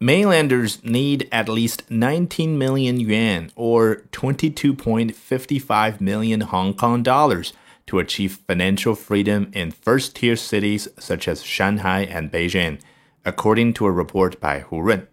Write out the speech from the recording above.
Mainlanders need at least 19 million yuan or 22.55 million Hong Kong dollars to achieve financial freedom in first tier cities such as Shanghai and Beijing, according to a report by Hu Run.